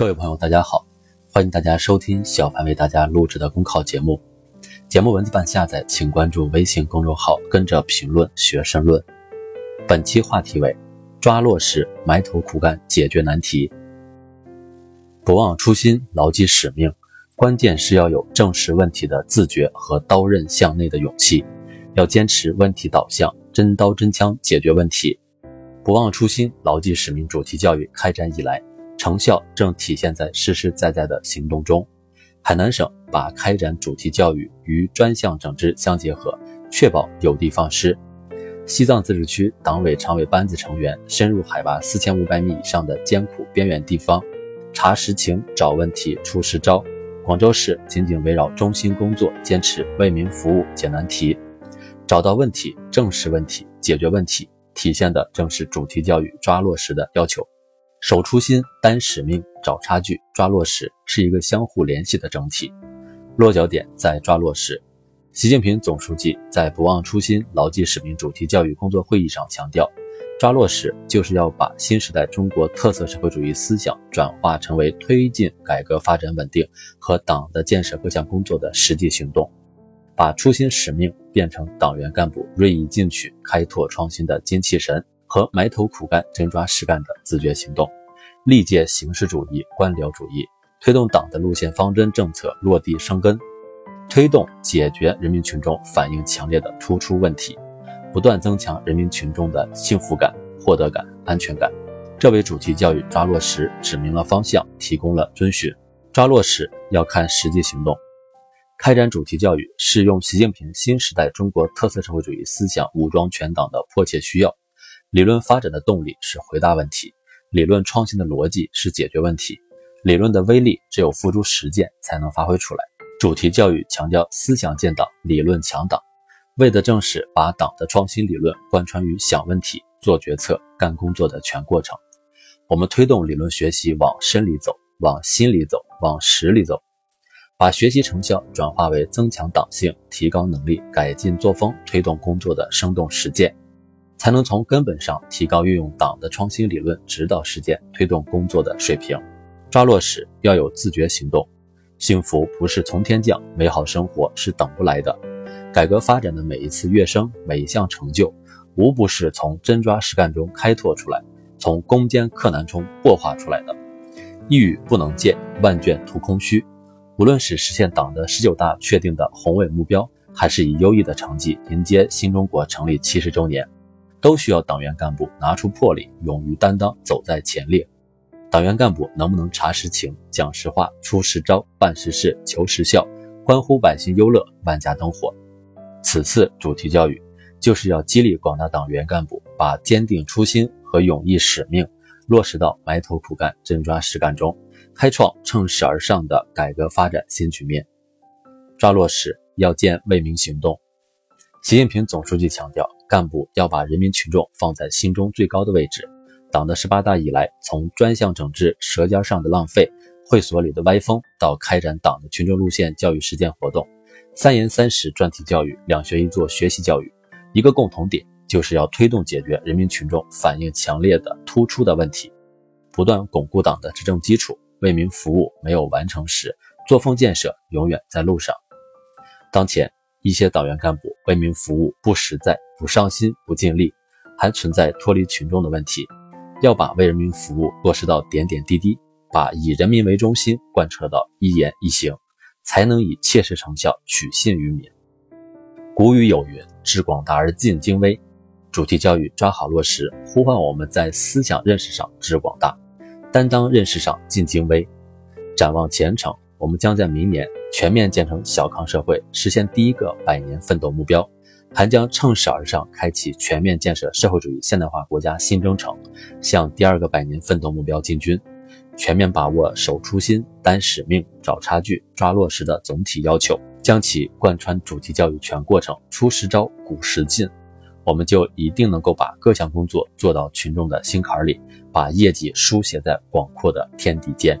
各位朋友，大家好，欢迎大家收听小凡为大家录制的公考节目。节目文字版下载，请关注微信公众号，跟着评论学申论。本期话题为：抓落实，埋头苦干，解决难题。不忘初心，牢记使命，关键是要有正视问题的自觉和刀刃向内的勇气，要坚持问题导向，真刀真枪解决问题。不忘初心，牢记使命。主题教育开展以来，成效正体现在实实在在的行动中。海南省把开展主题教育与专项整治相结合，确保有的放矢。西藏自治区党委常委班子成员深入海拔四千五百米以上的艰苦边远地方。查实情、找问题、出实招。广州市紧紧围绕中心工作，坚持为民服务、解难题。找到问题、正视问题、解决问题，体现的正是主题教育抓落实的要求。守初心、担使命、找差距、抓落实，是一个相互联系的整体。落脚点在抓落实。习近平总书记在“不忘初心、牢记使命”主题教育工作会议上强调。抓落实就是要把新时代中国特色社会主义思想转化成为推进改革发展稳定和党的建设各项工作的实际行动，把初心使命变成党员干部锐意进取、开拓创新的精气神和埋头苦干、真抓实干的自觉行动，历届形式主义、官僚主义，推动党的路线方针政策落地生根，推动解决人民群众反映强烈的突出问题。不断增强人民群众的幸福感、获得感、安全感，这为主题教育抓落实指明了方向，提供了遵循。抓落实要看实际行动。开展主题教育是用习近平新时代中国特色社会主义思想武装全党的迫切需要。理论发展的动力是回答问题，理论创新的逻辑是解决问题，理论的威力只有付诸实践才能发挥出来。主题教育强调思想建党，理论强党。为的正是把党的创新理论贯穿于想问题、做决策、干工作的全过程。我们推动理论学习往深里走，往心里走，往实里走，把学习成效转化为增强党性、提高能力、改进作风、推动工作的生动实践，才能从根本上提高运用党的创新理论指导实践、推动工作的水平。抓落实要有自觉行动，幸福不是从天降，美好生活是等不来的。改革发展的每一次跃升，每一项成就，无不是从真抓实干中开拓出来，从攻坚克难中破化出来的。一语不能见，万卷徒空虚。无论是实现党的十九大确定的宏伟目标，还是以优异的成绩迎接新中国成立七十周年，都需要党员干部拿出魄力，勇于担当，走在前列。党员干部能不能查实情、讲实话、出实招、办实事、求实效，关乎百姓优乐，万家灯火。此次主题教育就是要激励广大党员干部，把坚定初心和勇毅使命落实到埋头苦干、真抓实干中，开创乘势而上的改革发展新局面。抓落实要见为民行动。习近平总书记强调，干部要把人民群众放在心中最高的位置。党的十八大以来，从专项整治舌尖上的浪费、会所里的歪风，到开展党的群众路线教育实践活动。三严三实专题教育，两学一做学习教育，一个共同点就是要推动解决人民群众反映强烈的突出的问题，不断巩固党的执政基础，为民服务没有完成时，作风建设永远在路上。当前一些党员干部为民服务不实在、不上心、不尽力，还存在脱离群众的问题，要把为人民服务落实到点点滴滴，把以人民为中心贯彻到一言一行。才能以切实成效取信于民。古语有云：“致广大而尽精微。”主题教育抓好落实，呼唤我们在思想认识上致广大，担当认识上尽精微。展望前程，我们将在明年全面建成小康社会，实现第一个百年奋斗目标，还将乘势而上，开启全面建设社会主义现代化国家新征程，向第二个百年奋斗目标进军。全面把握守初心、担使命、找差距、抓落实的总体要求，将其贯穿主题教育全过程，出实招、鼓实劲，我们就一定能够把各项工作做到群众的心坎里，把业绩书写在广阔的天地间。